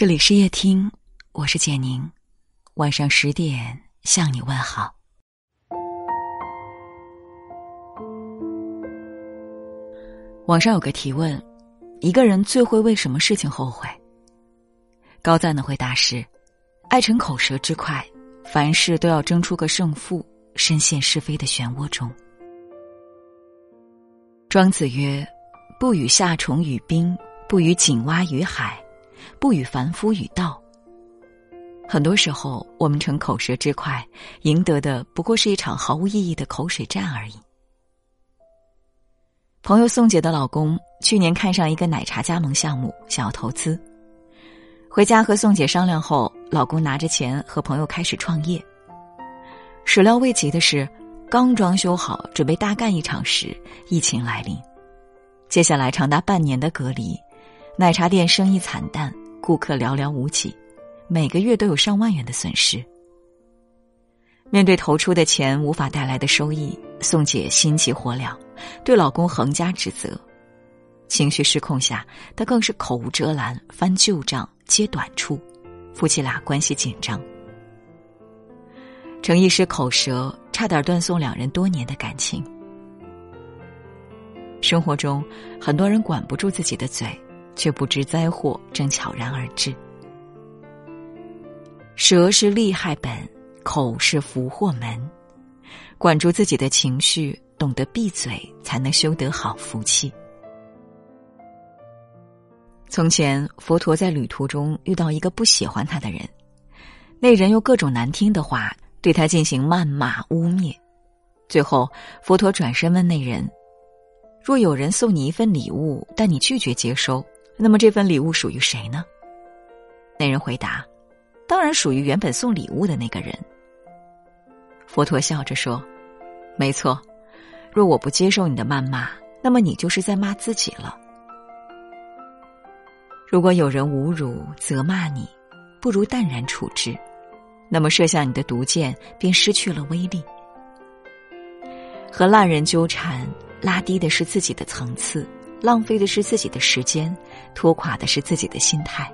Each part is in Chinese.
这里是夜听，我是简宁。晚上十点向你问好。网上有个提问：一个人最会为什么事情后悔？高赞的回答是：爱逞口舌之快，凡事都要争出个胜负，深陷是非的漩涡中。庄子曰：“不与夏虫语冰，不与井蛙语海。”不与凡夫与道。很多时候，我们逞口舌之快，赢得的不过是一场毫无意义的口水战而已。朋友宋姐的老公去年看上一个奶茶加盟项目，想要投资，回家和宋姐商量后，老公拿着钱和朋友开始创业。始料未及的是，刚装修好，准备大干一场时，疫情来临，接下来长达半年的隔离，奶茶店生意惨淡。顾客寥寥无几，每个月都有上万元的损失。面对投出的钱无法带来的收益，宋姐心急火燎，对老公横加指责。情绪失控下，她更是口无遮拦，翻旧账，揭短处，夫妻俩关系紧张。逞一时口舌，差点断送两人多年的感情。生活中，很多人管不住自己的嘴。却不知灾祸正悄然而至。舌是利害本，口是福祸门。管住自己的情绪，懂得闭嘴，才能修得好福气。从前，佛陀在旅途中遇到一个不喜欢他的人，那人用各种难听的话对他进行谩骂污蔑。最后，佛陀转身问那人：“若有人送你一份礼物，但你拒绝接收。”那么这份礼物属于谁呢？那人回答：“当然属于原本送礼物的那个人。”佛陀笑着说：“没错，若我不接受你的谩骂，那么你就是在骂自己了。如果有人侮辱、责骂你，不如淡然处之，那么射向你的毒箭便失去了威力。和烂人纠缠，拉低的是自己的层次。”浪费的是自己的时间，拖垮的是自己的心态。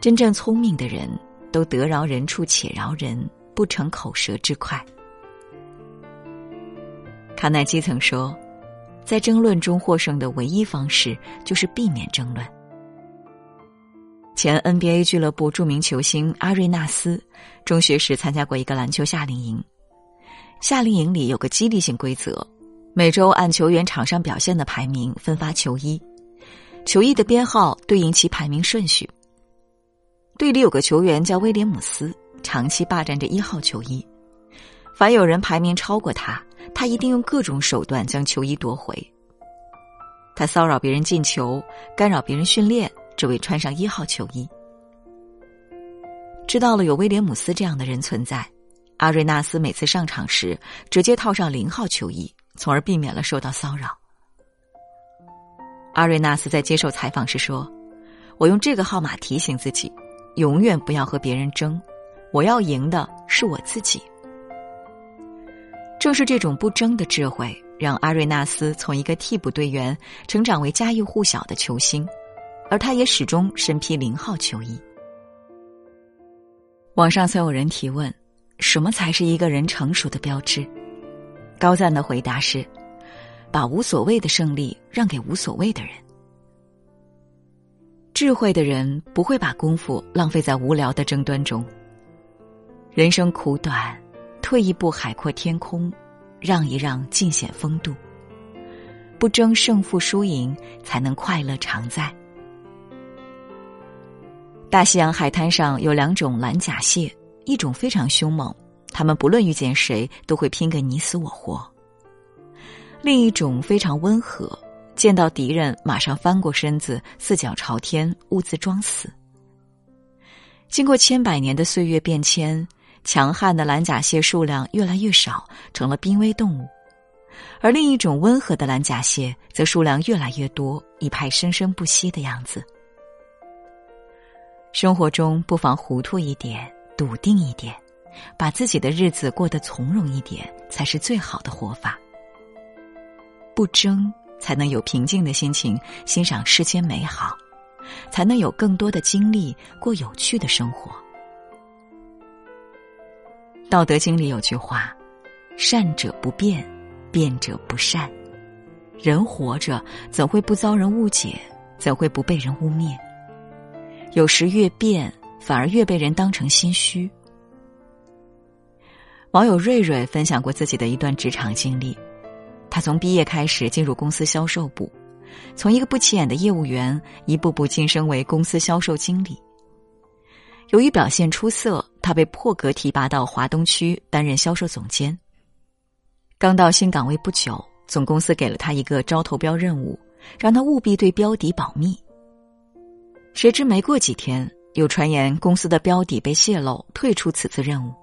真正聪明的人都得饶人处且饶人，不逞口舌之快。卡耐基曾说，在争论中获胜的唯一方式就是避免争论。前 NBA 俱乐部著名球星阿瑞纳斯，中学时参加过一个篮球夏令营，夏令营里有个激励性规则。每周按球员场上表现的排名分发球衣，球衣的编号对应其排名顺序。队里有个球员叫威廉姆斯，长期霸占着一号球衣。凡有人排名超过他，他一定用各种手段将球衣夺回。他骚扰别人进球，干扰别人训练，只为穿上一号球衣。知道了有威廉姆斯这样的人存在，阿瑞纳斯每次上场时直接套上零号球衣。从而避免了受到骚扰。阿瑞纳斯在接受采访时说：“我用这个号码提醒自己，永远不要和别人争，我要赢的是我自己。”正是这种不争的智慧，让阿瑞纳斯从一个替补队员成长为家喻户晓的球星，而他也始终身披零号球衣。网上曾有人提问：“什么才是一个人成熟的标志？”高赞的回答是：把无所谓的胜利让给无所谓的人。智慧的人不会把功夫浪费在无聊的争端中。人生苦短，退一步海阔天空，让一让尽显风度。不争胜负输赢，才能快乐常在。大西洋海滩上有两种蓝甲蟹，一种非常凶猛。他们不论遇见谁，都会拼个你死我活。另一种非常温和，见到敌人马上翻过身子，四脚朝天，兀自装死。经过千百年的岁月变迁，强悍的蓝甲蟹数量越来越少，成了濒危动物；而另一种温和的蓝甲蟹，则数量越来越多，一派生生不息的样子。生活中不妨糊涂一点，笃定一点。把自己的日子过得从容一点，才是最好的活法。不争，才能有平静的心情欣赏世间美好；才能有更多的精力过有趣的生活。《道德经》里有句话：“善者不变，变者不善。”人活着怎会不遭人误解？怎会不被人污蔑？有时越变，反而越被人当成心虚。网友瑞瑞分享过自己的一段职场经历，他从毕业开始进入公司销售部，从一个不起眼的业务员一步步晋升为公司销售经理。由于表现出色，他被破格提拔到华东区担任销售总监。刚到新岗位不久，总公司给了他一个招投标任务，让他务必对标底保密。谁知没过几天，有传言公司的标底被泄露，退出此次任务。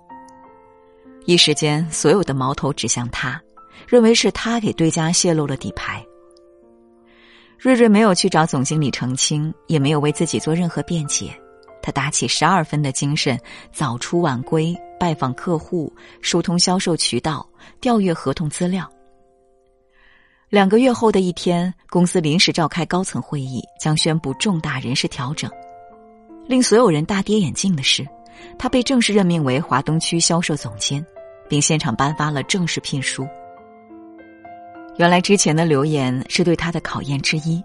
一时间，所有的矛头指向他，认为是他给对家泄露了底牌。瑞瑞没有去找总经理澄清，也没有为自己做任何辩解。他打起十二分的精神，早出晚归，拜访客户，疏通销售渠道，调阅合同资料。两个月后的一天，公司临时召开高层会议，将宣布重大人事调整。令所有人大跌眼镜的是，他被正式任命为华东区销售总监，并现场颁发了正式聘书。原来之前的留言是对他的考验之一。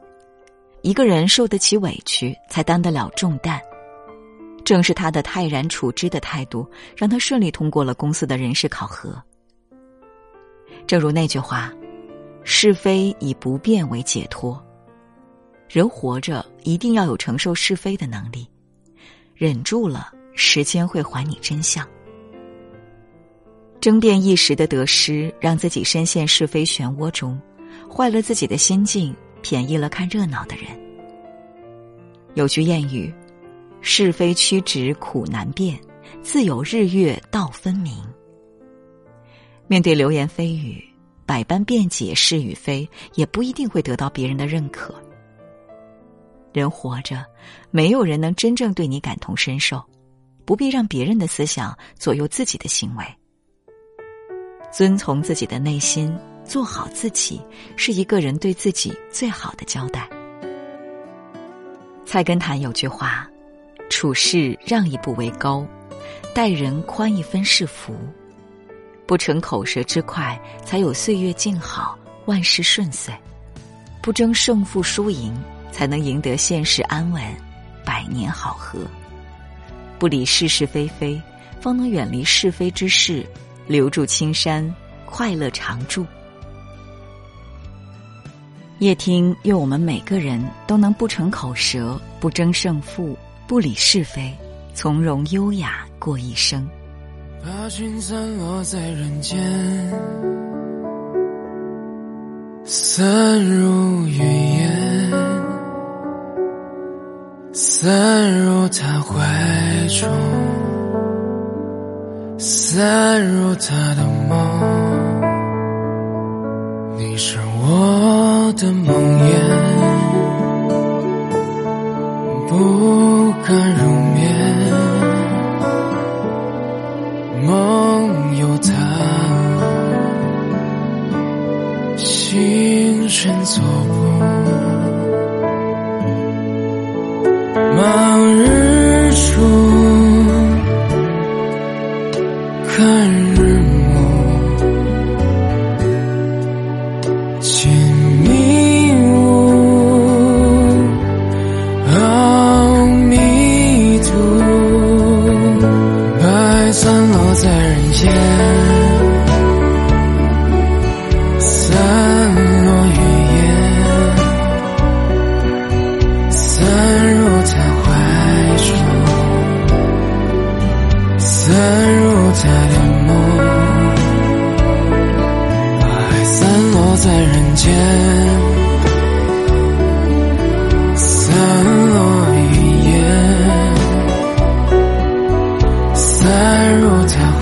一个人受得起委屈，才担得了重担。正是他的泰然处之的态度，让他顺利通过了公司的人事考核。正如那句话。是非以不变为解脱。人活着一定要有承受是非的能力，忍住了，时间会还你真相。争辩一时的得失，让自己深陷是非漩涡中，坏了自己的心境，便宜了看热闹的人。有句谚语：“是非曲直苦难辨，自有日月道分明。”面对流言蜚语。百般辩解是与非，也不一定会得到别人的认可。人活着，没有人能真正对你感同身受，不必让别人的思想左右自己的行为。遵从自己的内心，做好自己，是一个人对自己最好的交代。菜根谭有句话：“处事让一步为高，待人宽一分是福。”不逞口舌之快，才有岁月静好，万事顺遂；不争胜负输赢，才能赢得现世安稳，百年好合；不理是是非非，方能远离是非之事，留住青山，快乐常驻。叶听愿我们每个人都能不逞口舌，不争胜负，不理是非，从容优雅过一生。把心散落在人间，散入云烟，散入他怀中，散入他的梦。你是我的梦魇，不敢入如此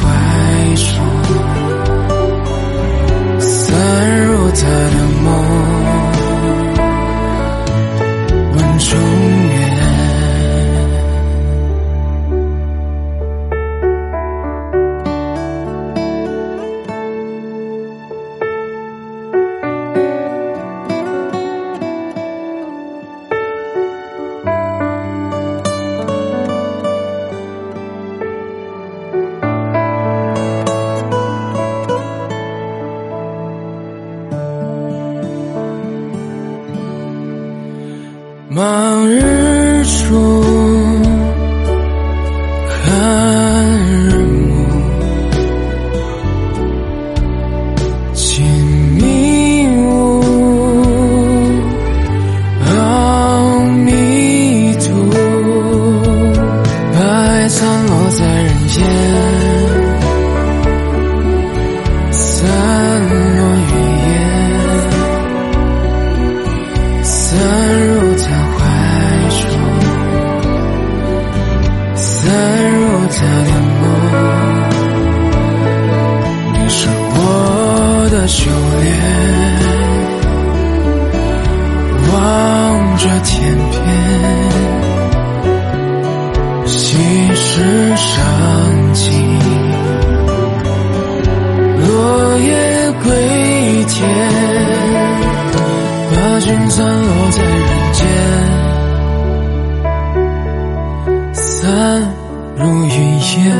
天，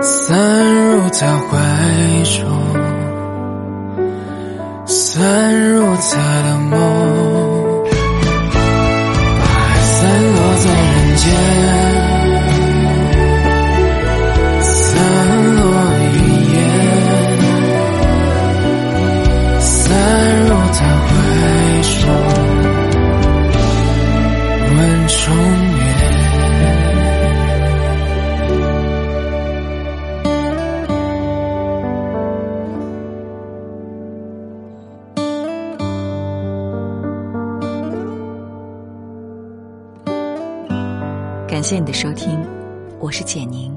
散入他怀中。散入他的梦，爱散落在人间，感谢你的收听，我是简宁。